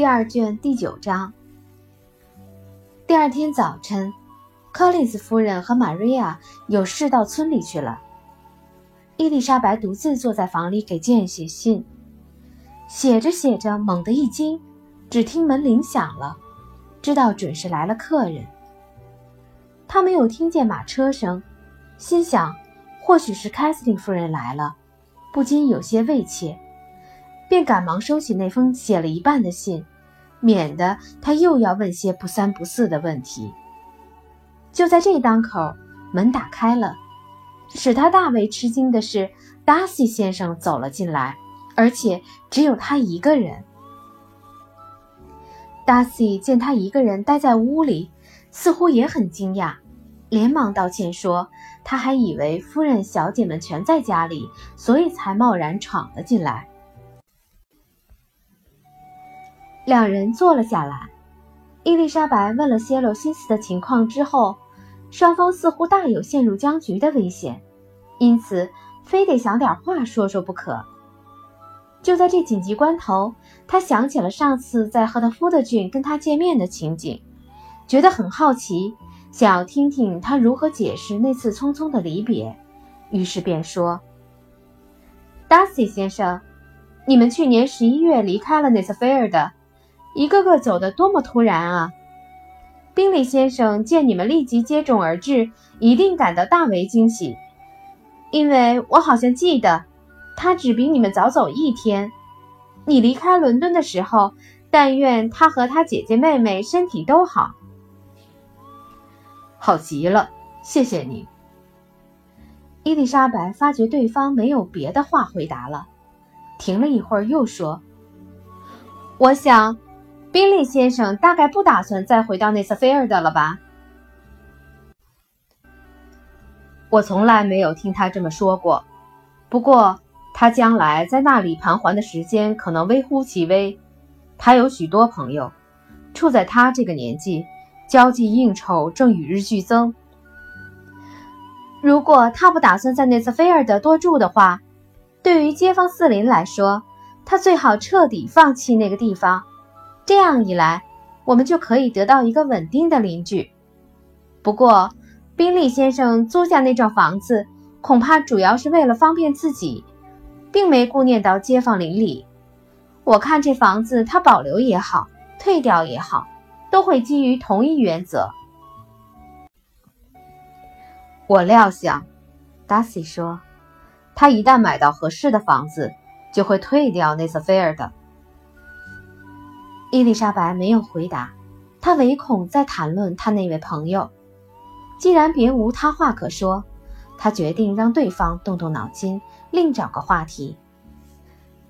第二卷第九章。第二天早晨，柯林斯夫人和玛瑞亚有事到村里去了。伊丽莎白独自坐在房里给剑写信，写着写着，猛地一惊，只听门铃响了，知道准是来了客人。他没有听见马车声，心想或许是凯瑟琳夫人来了，不禁有些畏怯。便赶忙收起那封写了一半的信，免得他又要问些不三不四的问题。就在这当口，门打开了，使他大为吃惊的是，达西先生走了进来，而且只有他一个人。达西见他一个人待在屋里，似乎也很惊讶，连忙道歉说：“他还以为夫人、小姐们全在家里，所以才贸然闯了进来。”两人坐了下来，伊丽莎白问了泄露心思的情况之后，双方似乎大有陷入僵局的危险，因此非得想点话说说不可。就在这紧急关头，他想起了上次在赫特福德郡跟他见面的情景，觉得很好奇，想要听听他如何解释那次匆匆的离别，于是便说：“达西先生，你们去年十一月离开了内瑟菲尔的。”一个个走得多么突然啊！宾利先生见你们立即接踵而至，一定感到大为惊喜，因为我好像记得，他只比你们早走一天。你离开伦敦的时候，但愿他和他姐姐妹妹身体都好。好极了，谢谢你。伊丽莎白发觉对方没有别的话回答了，停了一会儿，又说：“我想。”宾利先生大概不打算再回到内瑟菲尔德了吧？我从来没有听他这么说过。不过，他将来在那里盘桓的时间可能微乎其微。他有许多朋友，处在他这个年纪，交际应酬正与日俱增。如果他不打算在内瑟菲尔德多住的话，对于街坊四邻来说，他最好彻底放弃那个地方。这样一来，我们就可以得到一个稳定的邻居。不过，宾利先生租下那幢房子，恐怕主要是为了方便自己，并没顾念到街坊邻里。我看这房子他保留也好，退掉也好，都会基于同一原则。我料想，达西说，他一旦买到合适的房子，就会退掉内瑟菲尔的。伊丽莎白没有回答，她唯恐再谈论她那位朋友。既然别无他话可说，她决定让对方动动脑筋，另找个话题。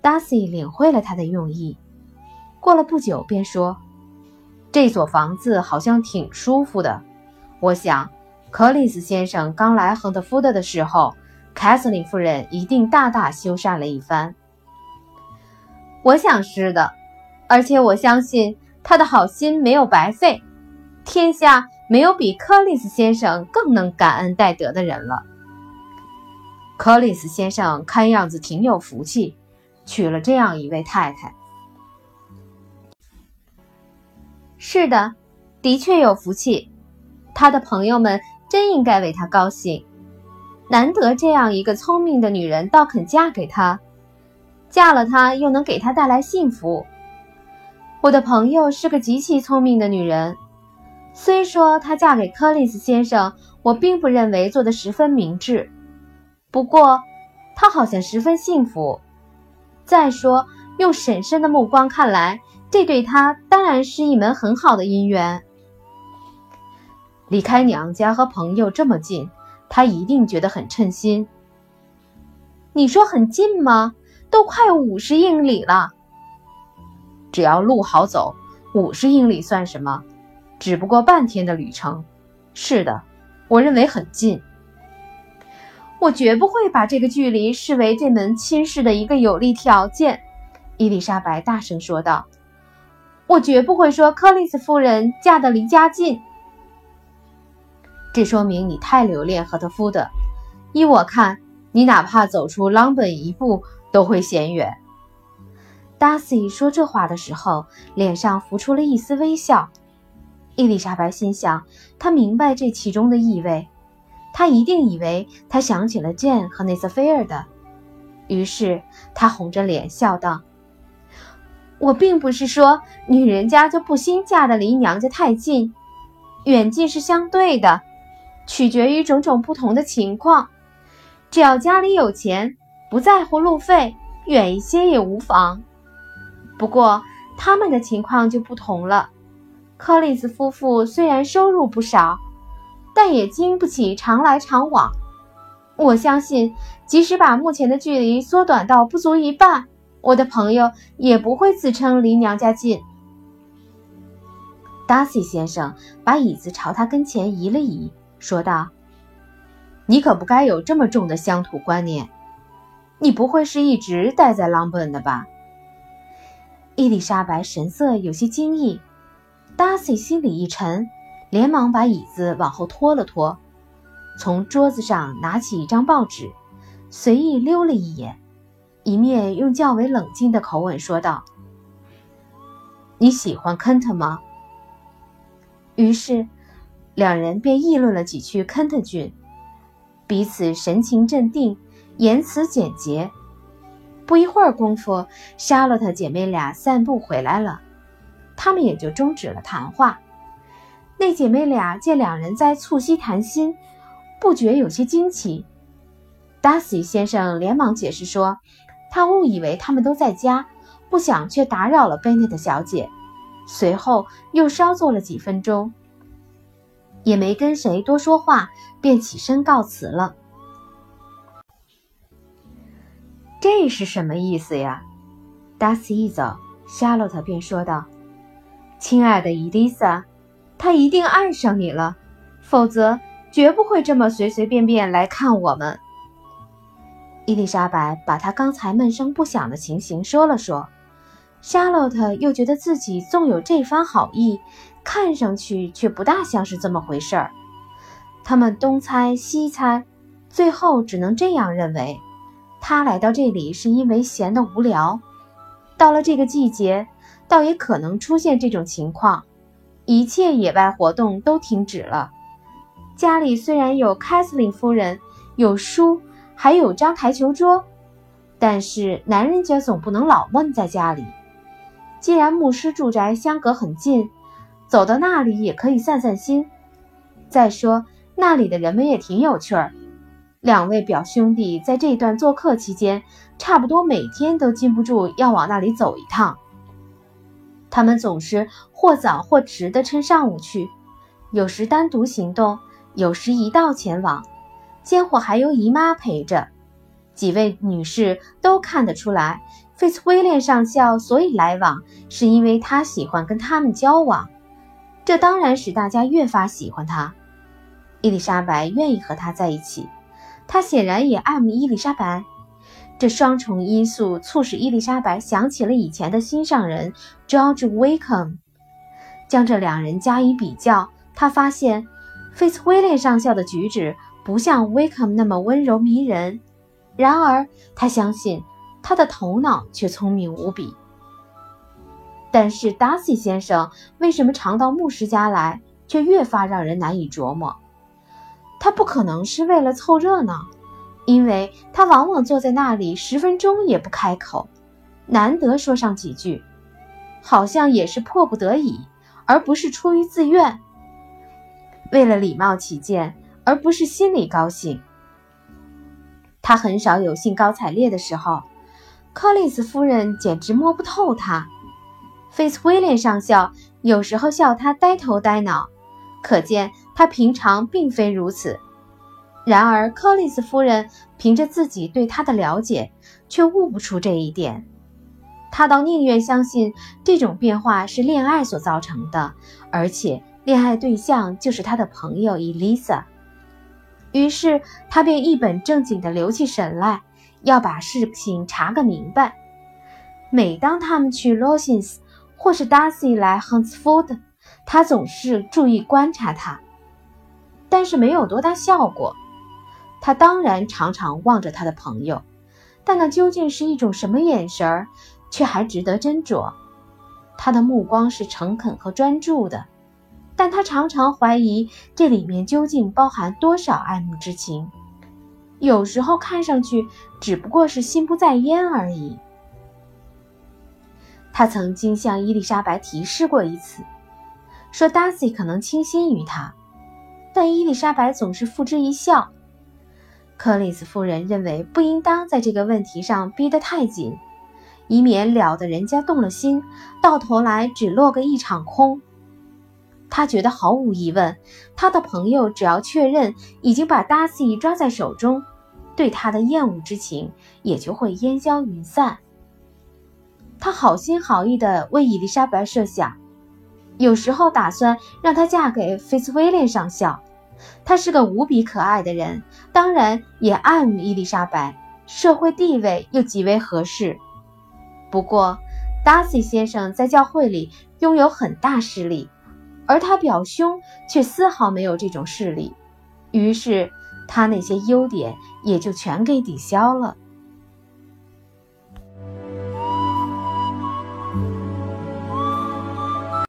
达西领会了他的用意，过了不久便说：“这所房子好像挺舒服的。我想，克里斯先生刚来亨特福德的时候，凯瑟琳夫人一定大大修缮了一番。我想是的。”而且我相信他的好心没有白费，天下没有比柯林斯先生更能感恩戴德的人了。柯林斯先生看样子挺有福气，娶了这样一位太太。是的，的确有福气，他的朋友们真应该为他高兴。难得这样一个聪明的女人倒肯嫁给他，嫁了他又能给他带来幸福。我的朋友是个极其聪明的女人，虽说她嫁给柯林斯先生，我并不认为做得十分明智。不过，她好像十分幸福。再说，用婶婶的目光看来，这对她当然是一门很好的姻缘。离开娘家和朋友这么近，她一定觉得很称心。你说很近吗？都快五十英里了。只要路好走，五十英里算什么？只不过半天的旅程。是的，我认为很近。我绝不会把这个距离视为这门亲事的一个有利条件。”伊丽莎白大声说道，“我绝不会说柯林斯夫人嫁得离家近。这说明你太留恋赫特福德。依我看，你哪怕走出朗本一步都会嫌远。” Darcy 说这话的时候，脸上浮出了一丝微笑。伊丽莎白心想，她明白这其中的意味。她一定以为她想起了 Jane 和内瑟菲尔的，于是她红着脸笑道：“我并不是说女人家就不兴嫁的离娘家太近，远近是相对的，取决于种种不同的情况。只要家里有钱，不在乎路费，远一些也无妨。不过他们的情况就不同了。柯里斯夫妇虽然收入不少。”但也经不起常来常往。我相信，即使把目前的距离缩短到不足一半，我的朋友也不会自称离娘家近。达西先生把椅子朝他跟前移了移，说道：“你可不该有这么重的乡土观念。你不会是一直待在朗本的吧？”伊丽莎白神色有些惊异，达西心里一沉。连忙把椅子往后拖了拖，从桌子上拿起一张报纸，随意溜了一眼，一面用较为冷静的口吻说道：“你喜欢肯特吗？”于是，两人便议论了几句肯特郡，彼此神情镇定，言辞简洁。不一会儿功夫，莎洛特姐妹俩散步回来了，她们也就终止了谈话。那姐妹俩见两人在促膝谈心，不觉有些惊奇。达西先生连忙解释说，他误以为他们都在家，不想却打扰了贝内特小姐。随后又稍坐了几分钟，也没跟谁多说话，便起身告辞了。这是什么意思呀？达西一走，夏洛特便说道：“亲爱的伊丽莎。”他一定爱上你了，否则绝不会这么随随便便来看我们。伊丽莎白把她刚才闷声不响的情形说了说，夏洛特又觉得自己纵有这番好意，看上去却不大像是这么回事儿。他们东猜西猜，最后只能这样认为：他来到这里是因为闲得无聊。到了这个季节，倒也可能出现这种情况。一切野外活动都停止了。家里虽然有凯瑟琳夫人，有书，还有张台球桌，但是男人家总不能老闷在家里。既然牧师住宅相隔很近，走到那里也可以散散心。再说那里的人们也挺有趣儿。两位表兄弟在这段做客期间，差不多每天都禁不住要往那里走一趟。他们总是或早或迟地趁上午去，有时单独行动，有时一道前往，间或还有姨妈陪着。几位女士都看得出来，费茨威廉上校所以来往，是因为他喜欢跟他们交往。这当然使大家越发喜欢他。伊丽莎白愿意和他在一起，他显然也爱慕伊丽莎白。这双重因素促使伊丽莎白想起了以前的心上人 George Wickham。将这两人加以比较，她发现费茨威廉上校的举止不像 Wickham 那么温柔迷人。然而，她相信他的头脑却聪明无比。但是，Darcy 先生为什么常到牧师家来，却越发让人难以琢磨。不可能是为了凑热闹。因为他往往坐在那里十分钟也不开口，难得说上几句，好像也是迫不得已，而不是出于自愿。为了礼貌起见，而不是心里高兴。他很少有兴高采烈的时候。柯里斯夫人简直摸不透他。菲茨威廉上校有时候笑他呆头呆脑，可见他平常并非如此。然而，柯丽斯夫人凭着自己对他的了解，却悟不出这一点。他倒宁愿相信这种变化是恋爱所造成的，而且恋爱对象就是他的朋友伊丽莎。于是，他便一本正经地留起神来，要把事情查个明白。每当他们去罗辛斯，或是 Darcy 来 Huntsford，他总是注意观察他，但是没有多大效果。他当然常常望着他的朋友，但那究竟是一种什么眼神儿却还值得斟酌。他的目光是诚恳和专注的，但他常常怀疑这里面究竟包含多少爱慕之情。有时候看上去只不过是心不在焉而已。他曾经向伊丽莎白提示过一次，说达西可能倾心于他，但伊丽莎白总是付之一笑。克里斯夫人认为不应当在这个问题上逼得太紧，以免了得人家动了心，到头来只落个一场空。他觉得毫无疑问，他的朋友只要确认已经把达西抓在手中，对他的厌恶之情也就会烟消云散。他好心好意地为伊丽莎白设想，有时候打算让她嫁给菲茨威廉上校。他是个无比可爱的人，当然也爱慕伊丽莎白，社会地位又极为合适。不过，达西先生在教会里拥有很大势力，而他表兄却丝毫没有这种势力，于是他那些优点也就全给抵消了。